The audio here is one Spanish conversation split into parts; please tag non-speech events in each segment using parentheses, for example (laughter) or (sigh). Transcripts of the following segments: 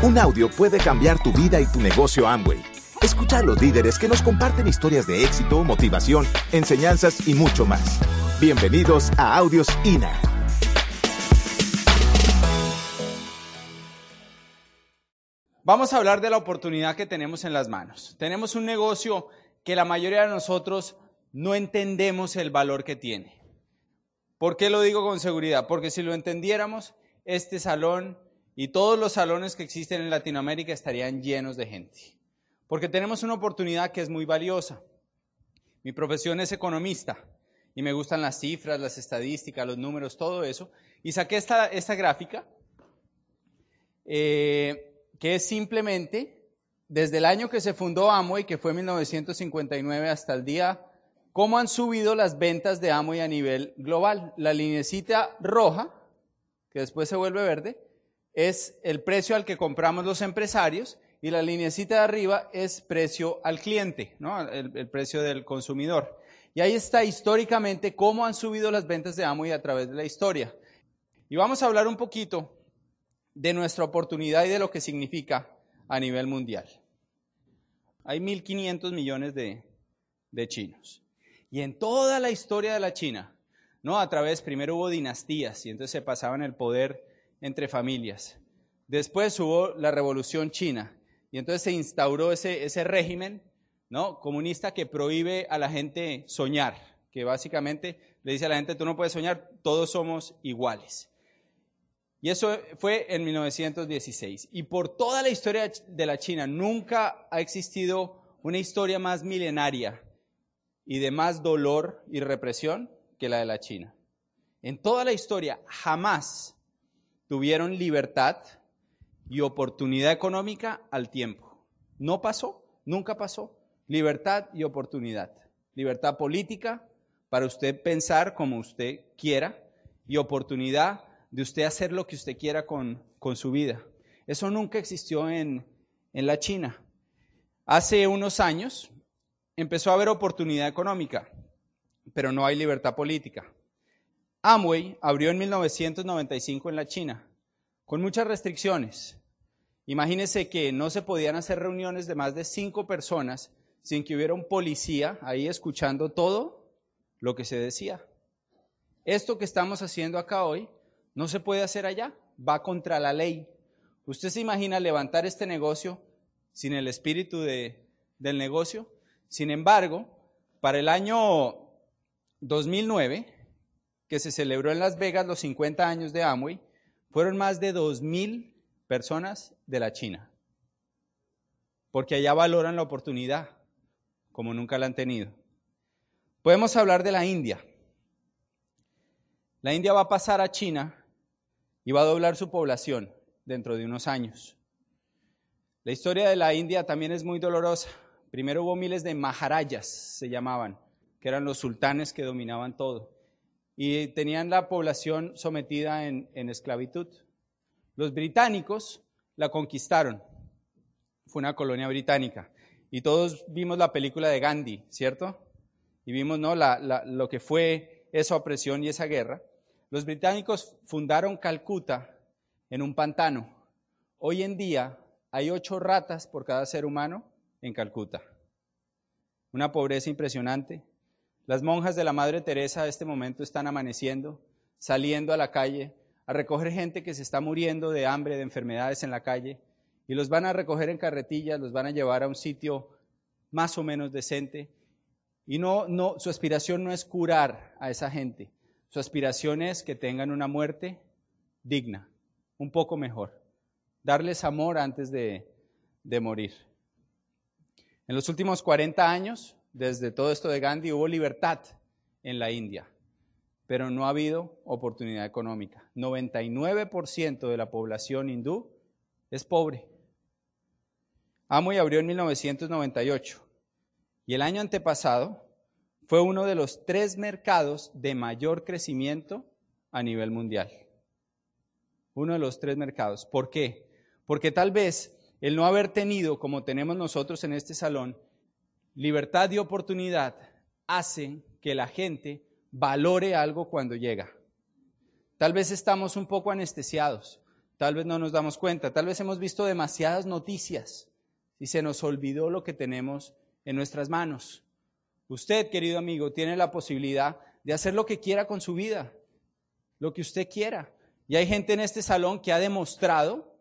Un audio puede cambiar tu vida y tu negocio Amway. Escucha a los líderes que nos comparten historias de éxito, motivación, enseñanzas y mucho más. Bienvenidos a Audios INA. Vamos a hablar de la oportunidad que tenemos en las manos. Tenemos un negocio que la mayoría de nosotros no entendemos el valor que tiene. ¿Por qué lo digo con seguridad? Porque si lo entendiéramos, este salón y todos los salones que existen en Latinoamérica estarían llenos de gente. Porque tenemos una oportunidad que es muy valiosa. Mi profesión es economista y me gustan las cifras, las estadísticas, los números, todo eso. Y saqué esta, gráfica, eh, que es simplemente desde el año que se fundó Amway, que fue 1959, hasta el día, cómo han subido las ventas de Amway a nivel global. La linecita roja, que después se vuelve verde, es el precio al que compramos los empresarios y la linecita de arriba es precio al cliente, ¿no? el, precio del consumidor. Y ahí está históricamente cómo han subido las ventas de Amway a través de la historia. Y vamos a hablar un poquito de nuestra oportunidad y de lo que significa a nivel mundial. Hay 1.500 millones de, de chinos. Y en toda la historia de la China, ¿no? A través, primero hubo dinastías y entonces se pasaban el poder entre familias. Después hubo la revolución china y entonces se instauró ese, ese régimen, ¿no? Comunista que prohíbe a la gente soñar, que básicamente le dice a la gente, tú no puedes soñar, todos somos iguales. Y eso fue en 1916. Y por toda la historia de la China nunca ha existido una historia más milenaria y de más dolor y represión que la de la China. En toda la historia jamás tuvieron libertad y oportunidad económica al tiempo. No pasó, nunca pasó. Libertad y oportunidad. Libertad política para usted pensar como usted quiera y oportunidad de usted hacer lo que usted quiera con, con su vida. Eso nunca existió en, en la China. Hace unos años empezó a haber oportunidad económica, pero no hay libertad política. Amway abrió en 1995 en la China, con muchas restricciones. Imagínese que no se podían hacer reuniones de más de cinco personas sin que hubiera un policía ahí escuchando todo lo que se decía. Esto que estamos haciendo acá hoy no se puede hacer allá, va contra la ley. ¿Usted se imagina levantar este negocio sin el espíritu de, del negocio? Sin embargo, para el año 2009, que se celebró en Las Vegas los 50 años de Amway, fueron más de 2.000 personas de la China, porque allá valoran la oportunidad como nunca la han tenido. Podemos hablar de la India. La India va a pasar a China y va a doblar su población dentro de unos años. La historia de la India también es muy dolorosa. Primero hubo miles de maharayas, se llamaban, que eran los sultanes que dominaban todo. Y tenían la población sometida en, en esclavitud. Los británicos la conquistaron. Fue una colonia británica. Y todos vimos la película de Gandhi, ¿cierto? Y vimos ¿no? La, la, lo que fue esa opresión y esa guerra. Los británicos fundaron Calcuta en un pantano. Hoy en día hay ocho ratas por cada ser humano en Calcuta. Una pobreza impresionante. Las monjas de la Madre Teresa a este momento están amaneciendo, saliendo a la calle, a recoger gente que se está muriendo de hambre, de enfermedades en la calle, y los van a recoger en carretillas, los van a llevar a un sitio más o menos decente. Y no, no, su aspiración no es curar a esa gente, su aspiración es que tengan una muerte digna, un poco mejor, darles amor antes de, de morir. En los últimos 40 años, desde todo esto de Gandhi, hubo libertad en la India, pero no ha habido oportunidad económica. 99% de la población hindú es pobre. Amoy abrió en 1998 y el año antepasado fue uno de los tres mercados de mayor crecimiento a nivel mundial. Uno de los tres mercados. ¿Por qué? Porque tal vez el no haber tenido, como tenemos nosotros en este salón, libertad y oportunidad, hace que la gente valore algo cuando llega. Tal vez estamos un poco anestesiados. tal vez no nos damos cuenta, tal vez hemos visto demasiadas noticias y se nos olvidó lo que tenemos en nuestras manos. Usted, querido amigo, tiene la posibilidad de hacer lo que quiera con su vida, lo que usted quiera. Y hay gente en este salón que ha demostrado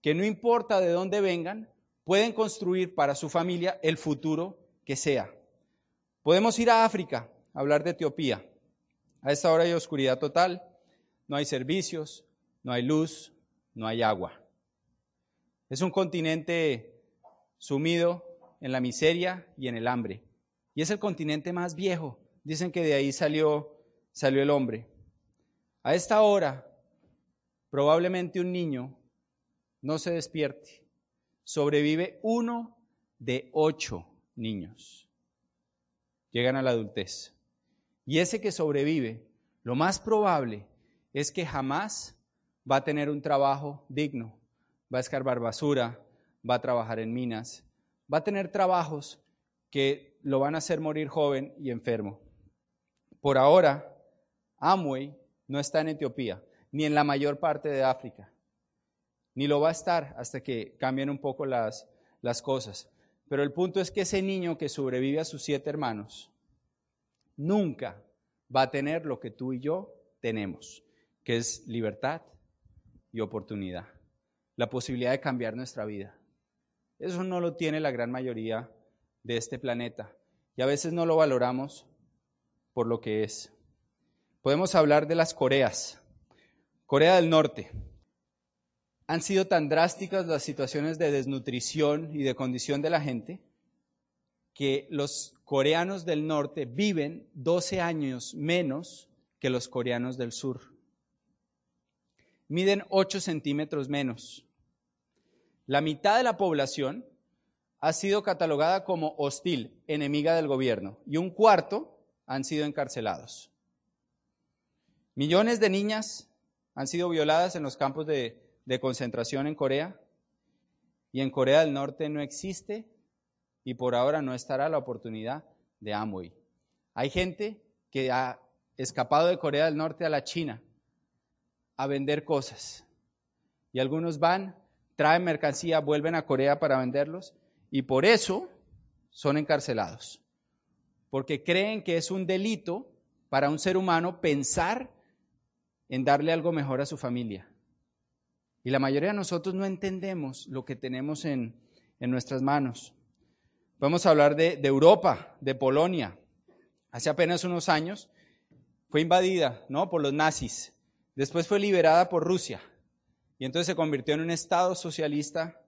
que no importa de dónde vengan, pueden construir para su familia el futuro que sea. Podemos ir a África, hablar de Etiopía. A esta hora hay oscuridad total, no hay servicios, no hay luz, no hay agua. Es un continente sumido en la miseria y en el hambre. Y es el continente más viejo. Dicen que de ahí salió, salió el hombre. A esta hora, probablemente un niño no se despierte. Sobrevive uno de ocho niños. Llegan a la adultez. Y ese que sobrevive, lo más probable es que jamás va a tener un trabajo digno, va a escarbar basura, va a trabajar en minas, va a tener trabajos que lo van a hacer morir joven y enfermo. Por ahora, Amway no está en Etiopía, ni en la mayor parte de África, ni lo va a estar hasta que cambien un poco las, las cosas. Pero el punto es que ese niño que sobrevive a sus siete hermanos nunca va a tener lo que tú y yo tenemos, que es libertad, y oportunidad, la posibilidad de cambiar nuestra vida. Eso no lo tiene la gran mayoría de este planeta y a veces no lo valoramos por lo que es. Podemos hablar de las Coreas. Corea del Norte. Han sido tan drásticas las situaciones de desnutrición y de condición de la gente que los coreanos del norte viven 12 años menos que los coreanos del sur miden 8 centímetros menos. La mitad de la población ha sido catalogada como hostil, enemiga del gobierno, y un cuarto han sido encarcelados. Millones de niñas han sido violadas en los campos de, concentración en Corea, y en Corea del Norte no existe y por ahora no estará la oportunidad de Amway. Hay gente que ha escapado de Corea del Norte a la China a vender cosas. Y algunos van, traen mercancía, vuelven a Corea para venderlos y por eso son encarcelados. Porque creen que es un delito para un ser humano pensar en darle algo mejor a su familia. Y la mayoría de nosotros no entendemos lo que tenemos en, nuestras manos. Podemos hablar de, de, Europa, de Polonia. Hace apenas unos años fue invadida ¿no? por los nazis Después fue liberada por Rusia y entonces se convirtió en un Estado socialista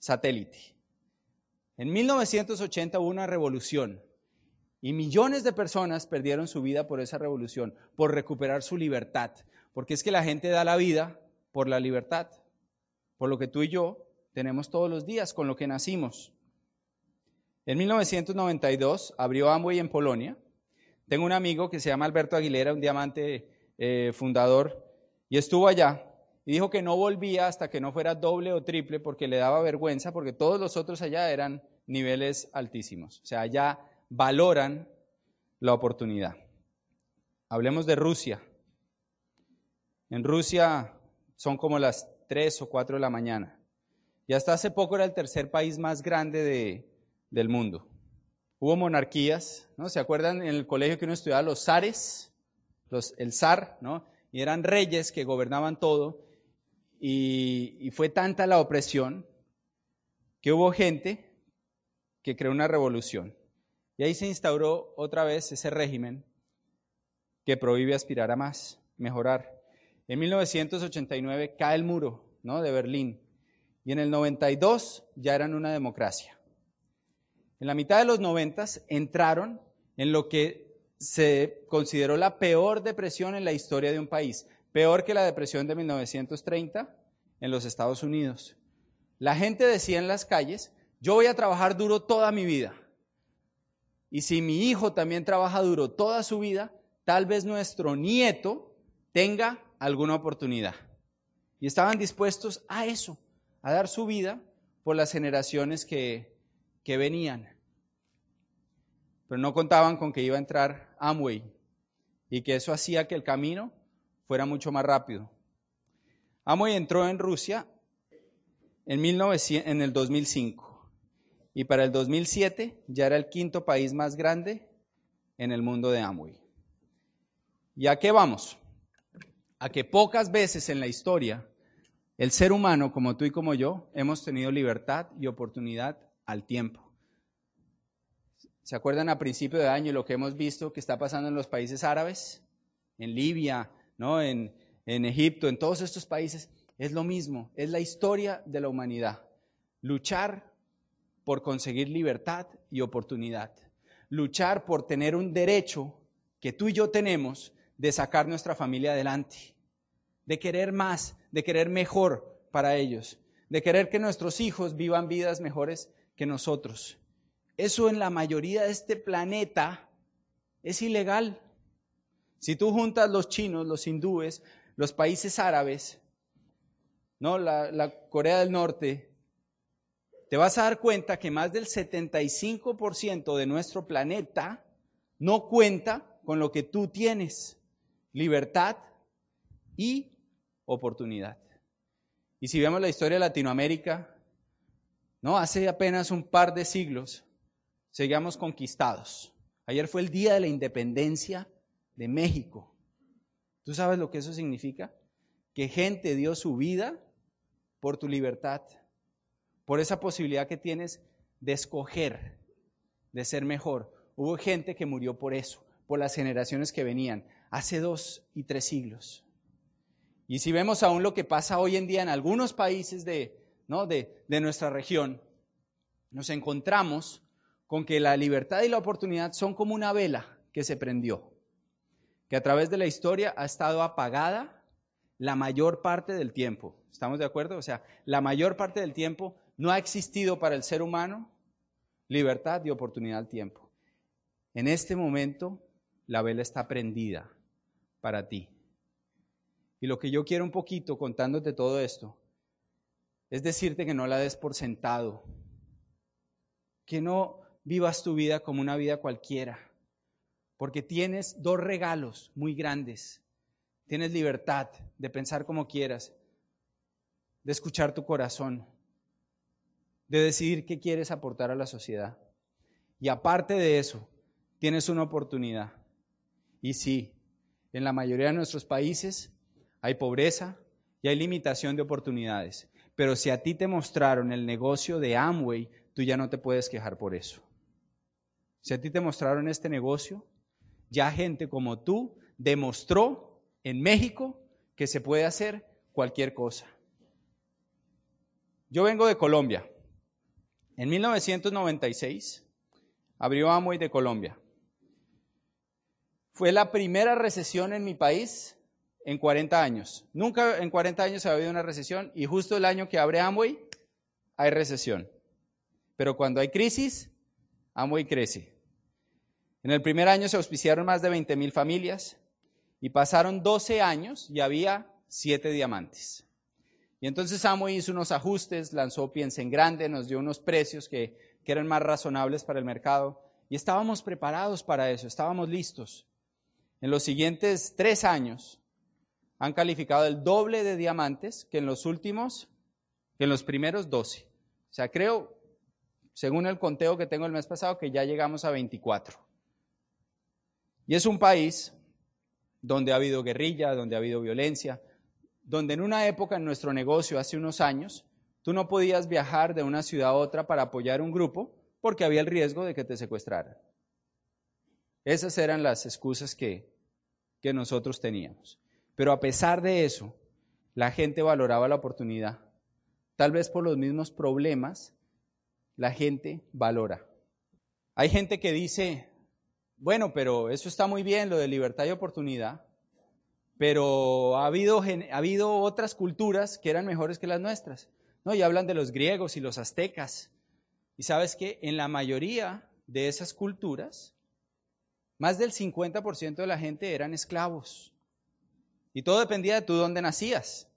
satélite. En 1980 hubo una revolución y millones de personas perdieron su vida por esa revolución, por recuperar su libertad, porque es que la gente da la vida por la libertad, por lo que tú y yo tenemos todos los días, con lo que nacimos. En 1992 abrió Amway en Polonia. Tengo un amigo que se llama Alberto Aguilera, un diamante eh, fundador, y estuvo allá y dijo que no volvía hasta que no fuera doble o triple porque le daba vergüenza, porque todos los otros allá eran niveles altísimos. O sea, allá valoran la oportunidad. Hablemos de Rusia. En Rusia son como las 3 o 4 de la mañana. Y hasta hace poco era el tercer país más grande de, del mundo. Hubo monarquías, ¿no? ¿Se acuerdan en el colegio que uno estudiaba los zares? el zar, ¿no? Y eran reyes que gobernaban todo. Y, fue tanta la opresión que hubo gente que creó una revolución. Y ahí se instauró otra vez ese régimen que prohíbe aspirar a más, mejorar. En 1989 cae el muro ¿no? de Berlín y en el 92 ya eran una democracia. En la mitad de los 90 entraron en lo que se consideró la peor depresión en la historia de un país, peor que la depresión de 1930 en los Estados Unidos. La gente decía en las calles, yo voy a trabajar duro toda mi vida. Y si mi hijo también trabaja duro toda su vida, tal vez nuestro nieto tenga alguna oportunidad. Y estaban dispuestos a eso, a dar su vida por las generaciones que, que venían pero no contaban con que iba a entrar Amway y que eso hacía que el camino fuera mucho más rápido. Amway entró en Rusia en, 1900, en el 2005 y para el 2007 ya era el quinto país más grande en el mundo de Amway. ¿Y a qué vamos? A que pocas veces en la historia el ser humano, como tú y como yo, hemos tenido libertad y oportunidad al tiempo. ¿Se acuerdan a principio de año lo que hemos visto que está pasando en los países árabes? En Libia, ¿no? en, en Egipto, en todos estos países, es lo mismo, es la historia de la humanidad. Luchar por conseguir libertad y oportunidad. Luchar por tener un derecho que tú y yo tenemos de sacar nuestra familia adelante, de querer más, de querer mejor para ellos, de querer que nuestros hijos vivan vidas mejores que nosotros. Eso en la mayoría de este planeta es ilegal. Si tú juntas los chinos, los hindúes, los países árabes, ¿no? La, Corea del Norte, te vas a dar cuenta que más del 75% de nuestro planeta no cuenta con lo que tú tienes, libertad y oportunidad. Y si vemos la historia de Latinoamérica, no, hace apenas un par de siglos seguíamos conquistados. Ayer fue el día de la independencia de México. ¿Tú sabes lo que eso significa? Que gente dio su vida por tu libertad, por esa posibilidad que tienes de escoger, de ser mejor. Hubo gente que murió por eso, por las generaciones que venían, hace dos y tres siglos. Y si vemos aún lo que pasa hoy en día en algunos países de, de, de nuestra región, nos encontramos con que la libertad y la oportunidad son como una vela que se prendió que a través de la historia ha estado apagada la mayor parte del tiempo. ¿Estamos de acuerdo? O sea, la mayor parte del tiempo no ha existido para el ser humano libertad y oportunidad al tiempo. En este momento, la vela está prendida para ti. Y lo que yo quiero un poquito contándote todo esto es decirte que no la des por sentado, que no vivas tu vida como una vida cualquiera, porque tienes dos regalos muy grandes. Tienes libertad de pensar como quieras, de escuchar tu corazón, de decidir qué quieres aportar a la sociedad. Y aparte de eso, tienes una oportunidad. Y sí, en la mayoría de nuestros países hay pobreza y hay limitación de oportunidades. Pero si a ti te mostraron el negocio de Amway, tú ya no te puedes quejar por eso. Si a ti te mostraron este negocio, ya gente como tú demostró en México que se puede hacer cualquier cosa. Yo vengo de Colombia. En 1996 abrió Amway de Colombia. Fue la primera recesión en mi país en 40 años. Nunca en 40 años ha habido una recesión y justo el año que abre Amway hay recesión. Pero cuando hay crisis, Amway crece. En el primer año se auspiciaron más de 20 mil familias y pasaron 12 años y había 7 diamantes. Y entonces Amo hizo unos ajustes, lanzó Piensa en Grande, nos dio unos precios que, que eran más razonables para el mercado y estábamos preparados para eso, estábamos listos. En los siguientes tres años han calificado el doble de diamantes que en los últimos, que en los primeros 12. O sea, creo, según el conteo que tengo el mes pasado, que ya llegamos a 24. Y es un país donde ha habido guerrilla, donde ha habido violencia, donde en una época en nuestro negocio, hace unos años, tú no podías viajar de una ciudad a otra para apoyar un grupo porque había el riesgo de que te secuestraran. Esas eran las excusas que, que nosotros teníamos. Pero a pesar de eso, la gente valoraba la oportunidad. Tal vez por los mismos problemas, la gente valora. Hay gente que dice, bueno, pero eso está muy bien, lo de libertad y oportunidad, pero ha habido, ha habido otras culturas que eran mejores que las nuestras. ¿no? Y hablan de los griegos y los aztecas. Y sabes que en la mayoría de esas culturas, más del 50% de la gente eran esclavos. Y todo dependía de tú dónde nacías.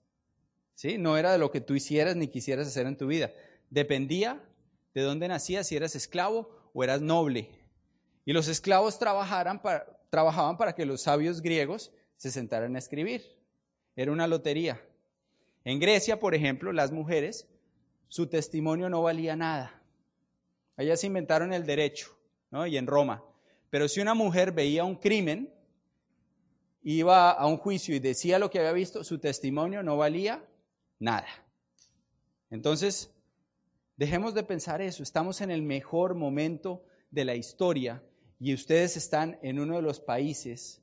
¿Sí? No era de lo que tú hicieras ni quisieras hacer en tu vida. Dependía de dónde nacías, si eras esclavo o eras noble. Y los esclavos trabajaban para que los sabios griegos se sentaran a escribir. Era una lotería. En Grecia, por ejemplo, las mujeres, su testimonio no valía nada. Ellas inventaron el derecho, ¿no? Y en Roma. Pero si una mujer veía un crimen, iba a un juicio y decía lo que había visto, su testimonio no valía nada. Entonces, dejemos de pensar eso. Estamos en el mejor momento de la historia y ustedes están en uno de los países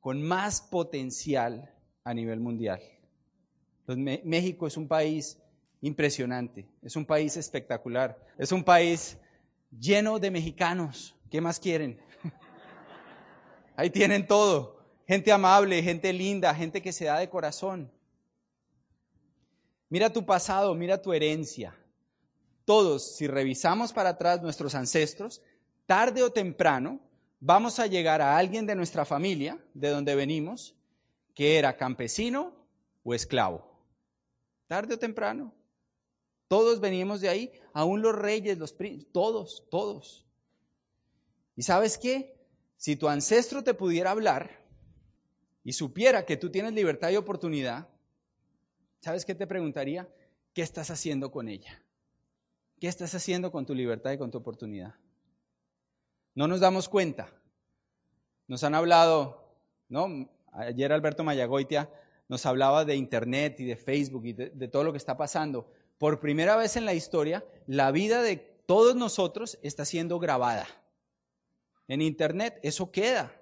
con más potencial a nivel mundial. México es un país impresionante, es un país espectacular, es un país lleno de mexicanos. ¿Qué más quieren? (laughs) Ahí tienen todo. Gente amable, gente linda, gente que se da de corazón. Mira tu pasado, mira tu herencia. Todos, si revisamos para atrás nuestros ancestros, tarde o temprano vamos a llegar a alguien de nuestra familia, de donde venimos, que era campesino o esclavo. Tarde o temprano. Todos venimos de ahí, aún los reyes, los todos, todos. ¿Y sabes qué? Si tu ancestro te pudiera hablar y supiera que tú tienes libertad y oportunidad, ¿sabes qué te preguntaría? ¿Qué estás haciendo con ella? ¿Qué estás haciendo con tu libertad y con tu oportunidad? No nos damos cuenta. Nos han hablado, ¿no? Ayer Alberto Mayagoitia nos hablaba de Internet y de Facebook y de, de todo lo que está pasando. Por primera vez en la historia, la vida de todos nosotros está siendo grabada. En Internet eso queda,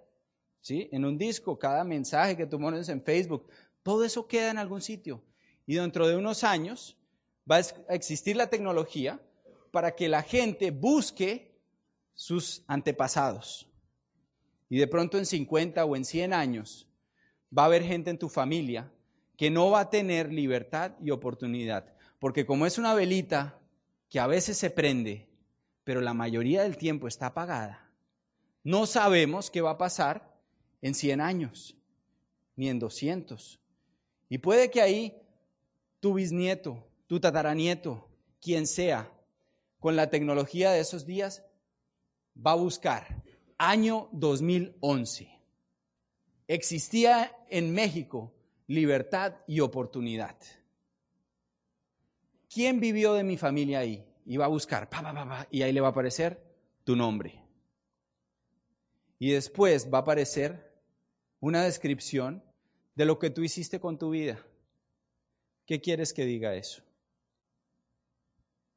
¿sí? En un disco, cada mensaje que tú pones en Facebook, todo eso queda en algún sitio. Y dentro de unos años va a existir la tecnología para que la gente busque sus antepasados. Y de pronto en 50 o en 100 años va a haber gente en tu familia que no va a tener libertad y oportunidad. Porque como es una velita que a veces se prende, pero la mayoría del tiempo está apagada, no sabemos qué va a pasar en 100 años, ni en 200. Y puede que ahí tu bisnieto, tu tataranieto, quien sea, con la tecnología de esos días, va a buscar año 2011. Existía en México libertad y oportunidad. ¿Quién vivió de mi familia ahí? Y va a buscar, y ahí le va a aparecer tu nombre. Y después va a aparecer una descripción de lo que tú hiciste con tu vida. ¿Qué quieres que diga eso?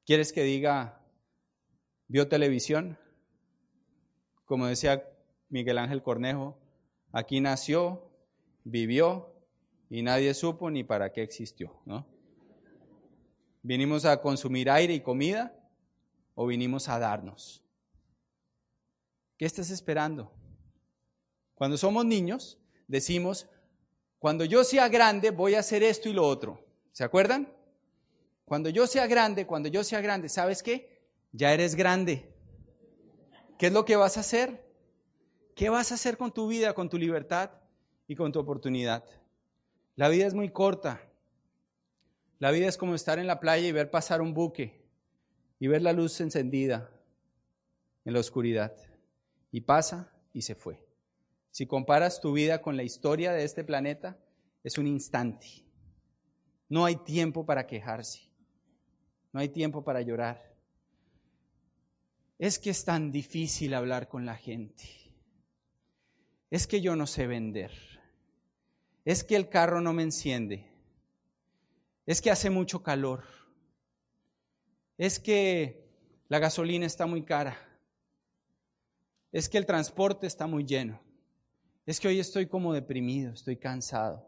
¿Quieres que diga, vio televisión? Como decía Miguel Ángel Cornejo, aquí nació, vivió y nadie supo ni para qué existió, ¿no? ¿Vinimos a consumir aire y comida o vinimos a darnos? ¿Qué estás esperando? Cuando somos niños, decimos, cuando yo sea grande voy a hacer esto y lo otro. ¿Se acuerdan? Cuando yo sea grande, cuando yo sea grande, ¿sabes qué? Ya eres grande. ¿Qué es lo que vas a hacer? ¿Qué vas a hacer con tu vida, con tu libertad y con tu oportunidad? La vida es muy corta. La vida es como estar en la playa y ver pasar un buque y ver la luz encendida en la oscuridad. Y pasa y se fue. Si comparas tu vida con la historia de este planeta, es un instante. No hay tiempo para quejarse. No hay tiempo para llorar. Es que es tan difícil hablar con la gente. Es que yo no sé vender. Es que el carro no me enciende. Es que hace mucho calor. Es que la gasolina está muy cara. Es que el transporte está muy lleno. Es que hoy estoy como deprimido, estoy cansado.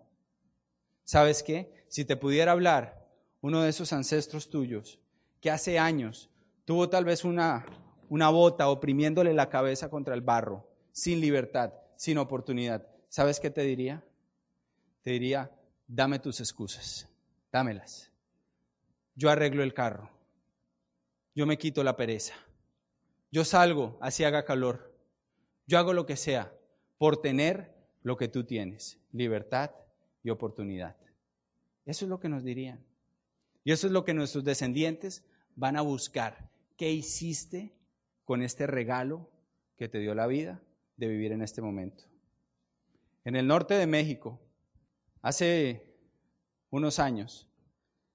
¿Sabes qué? Si te pudiera hablar uno de esos ancestros tuyos que hace años tuvo tal vez una, una bota oprimiéndole la cabeza contra el barro, sin libertad, sin oportunidad, ¿sabes qué te diría? Te diría, dame tus excusas, dámelas. Yo arreglo el carro, yo me quito la pereza, yo salgo así haga calor, yo hago lo que sea por tener lo que tú tienes, libertad y oportunidad. Eso es lo que nos dirían. Y eso es lo que nuestros descendientes van a buscar. ¿Qué hiciste con este regalo que te dio la vida de vivir en este momento? En el norte de México, hace unos años,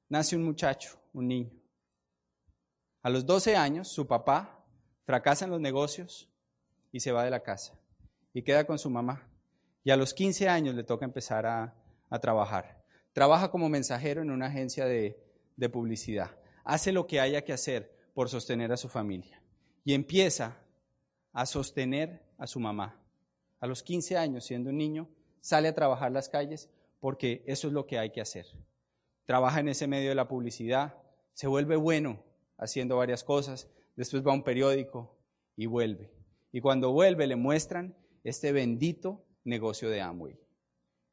nace un muchacho, un niño. A los 12 años, su papá fracasa en los negocios y se va de la casa y queda con su mamá. Y a los 15 años le toca empezar a, trabajar. Trabaja como mensajero en una agencia de, de publicidad. Hace lo que haya que hacer por sostener a su familia. Y empieza a sostener a su mamá. A los 15 años, siendo un niño, sale a trabajar las calles porque eso es lo que hay que hacer. Trabaja en ese medio de la publicidad, se vuelve bueno haciendo varias cosas, después va a un periódico y vuelve. Y cuando vuelve le muestran este bendito negocio de Amway.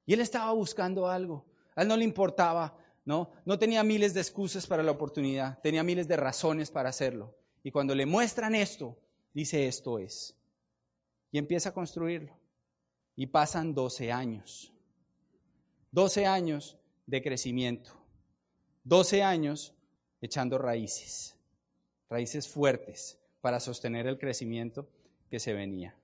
Y él estaba buscando algo. A él no le importaba, ¿no? No tenía miles de excusas para la oportunidad, tenía miles de razones para hacerlo. Y cuando le muestran esto, dice esto es. Y empieza a construirlo. Y pasan 12 años. 12 años de crecimiento. 12 años echando raíces. Raíces fuertes para sostener el crecimiento que se venía.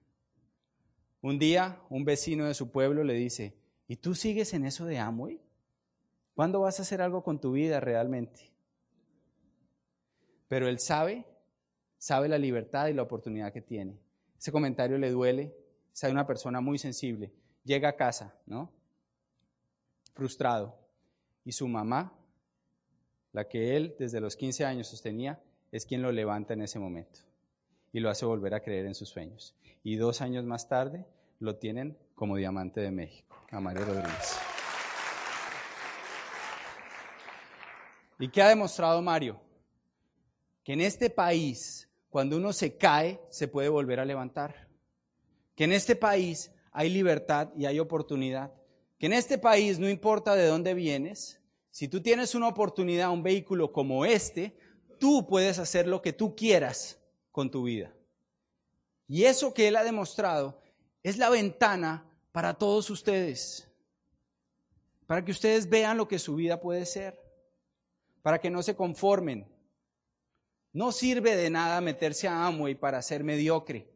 Un día, un vecino de su pueblo le dice, ¿y tú sigues en eso de Amway? ¿Cuándo vas a hacer algo con tu vida realmente? Pero él sabe, sabe la libertad y la oportunidad que tiene. Ese comentario le duele, sabe una persona muy sensible. Llega a casa, ¿no? Frustrado. Y su mamá, la que él desde los 15 años sostenía, es quien lo levanta en ese momento y lo hace volver a creer en sus sueños. Y dos años más tarde lo tienen como diamante de México, a Mario Rodríguez. ¿Y qué ha demostrado Mario? Que en este país, cuando uno se cae, se puede volver a levantar. Que en este país hay libertad y hay oportunidad. Que en este país, no importa de dónde vienes, si tú tienes una oportunidad, un vehículo como este, tú puedes hacer lo que tú quieras con tu vida. Y eso que Él ha demostrado es la ventana para todos ustedes, para que ustedes vean lo que su vida puede ser, para que no se conformen. No sirve de nada meterse a Amway para ser mediocre.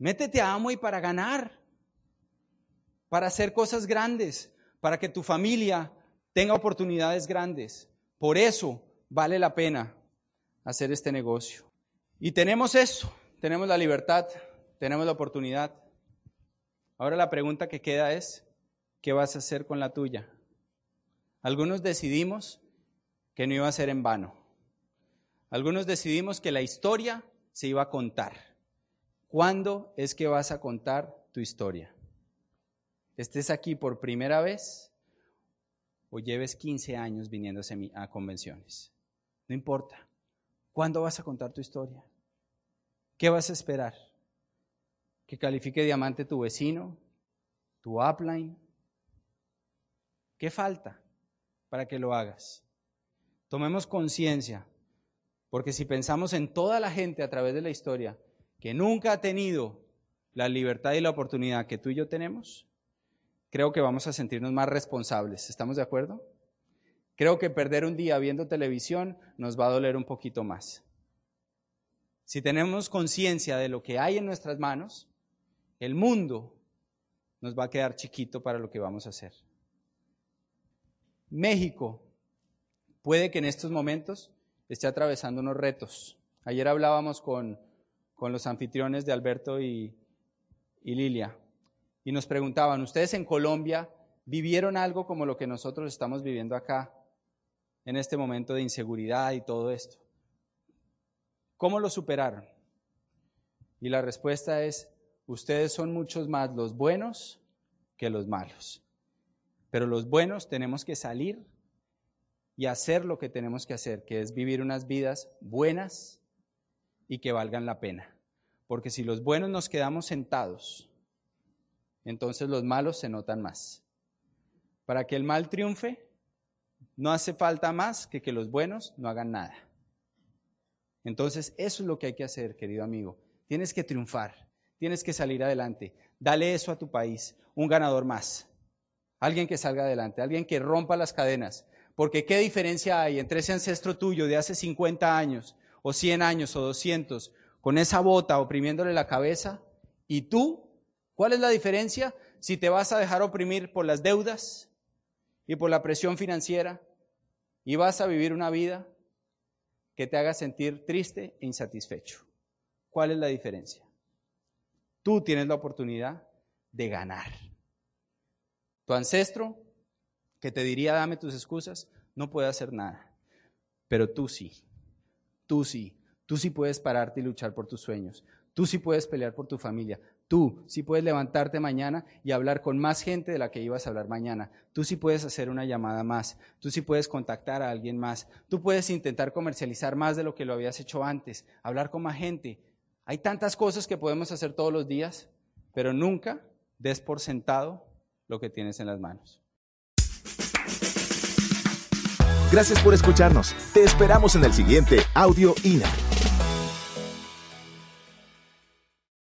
Métete a Amway para ganar, para hacer cosas grandes, para que tu familia tenga oportunidades grandes. Por eso vale la pena hacer este negocio. Y tenemos eso, tenemos la libertad, tenemos la oportunidad. Ahora la pregunta que queda es, ¿qué vas a hacer con la tuya? Algunos decidimos que no iba a ser en vano. Algunos decidimos que la historia se iba a contar. ¿Cuándo es que vas a contar tu historia? ¿Estés aquí por primera vez o lleves 15 años viniendo a convenciones? No importa. ¿Cuándo vas a contar tu historia? ¿Qué vas a esperar? ¿Que califique diamante tu vecino? ¿Tu upline? ¿Qué falta para que lo hagas? Tomemos conciencia, porque si pensamos en toda la gente a través de la historia que nunca ha tenido la libertad y la oportunidad que tú y yo tenemos, creo que vamos a sentirnos más responsables. ¿Estamos de acuerdo? Creo que perder un día viendo televisión nos va a doler un poquito más. Si tenemos conciencia de lo que hay en nuestras manos, el mundo nos va a quedar chiquito para lo que vamos a hacer. México puede que en estos momentos esté atravesando unos retos. Ayer hablábamos con, los anfitriones de Alberto y, y Lilia y nos preguntaban, ¿ustedes en Colombia vivieron algo como lo que nosotros estamos viviendo acá? en este momento de inseguridad y todo esto. ¿Cómo lo superaron? Y la respuesta es, ustedes son muchos más los buenos que los malos. Pero los buenos tenemos que salir y hacer lo que tenemos que hacer, que es vivir unas vidas buenas y que valgan la pena. Porque si los buenos nos quedamos sentados, entonces los malos se notan más. Para que el mal triunfe, no hace falta más que que los buenos no hagan nada. Entonces, eso es lo que hay que hacer, querido amigo. Tienes que triunfar, tienes que salir adelante. Dale eso a tu país, un ganador más. Alguien que salga adelante, alguien que rompa las cadenas. Porque ¿qué diferencia hay entre ese ancestro tuyo de hace 50 años, o 100 años, o 200, con esa bota oprimiéndole la cabeza, y tú? ¿Cuál es la diferencia? Si te vas a dejar oprimir por las deudas y por la presión financiera, y vas a vivir una vida que te haga sentir triste e insatisfecho. ¿Cuál es la diferencia? Tú tienes la oportunidad de ganar. Tu ancestro, que te diría dame tus excusas, no puede hacer nada. Pero tú sí, tú sí, tú sí puedes pararte y luchar por tus sueños. Tú sí puedes pelear por tu familia. Tú sí puedes levantarte mañana y hablar con más gente de la que ibas a hablar mañana. Tú sí puedes hacer una llamada más. Tú sí puedes contactar a alguien más. Tú puedes intentar comercializar más de lo que lo habías hecho antes. Hablar con más gente. Hay tantas cosas que podemos hacer todos los días, pero nunca des por sentado lo que tienes en las manos. Gracias por escucharnos. Te esperamos en el siguiente Audio INA.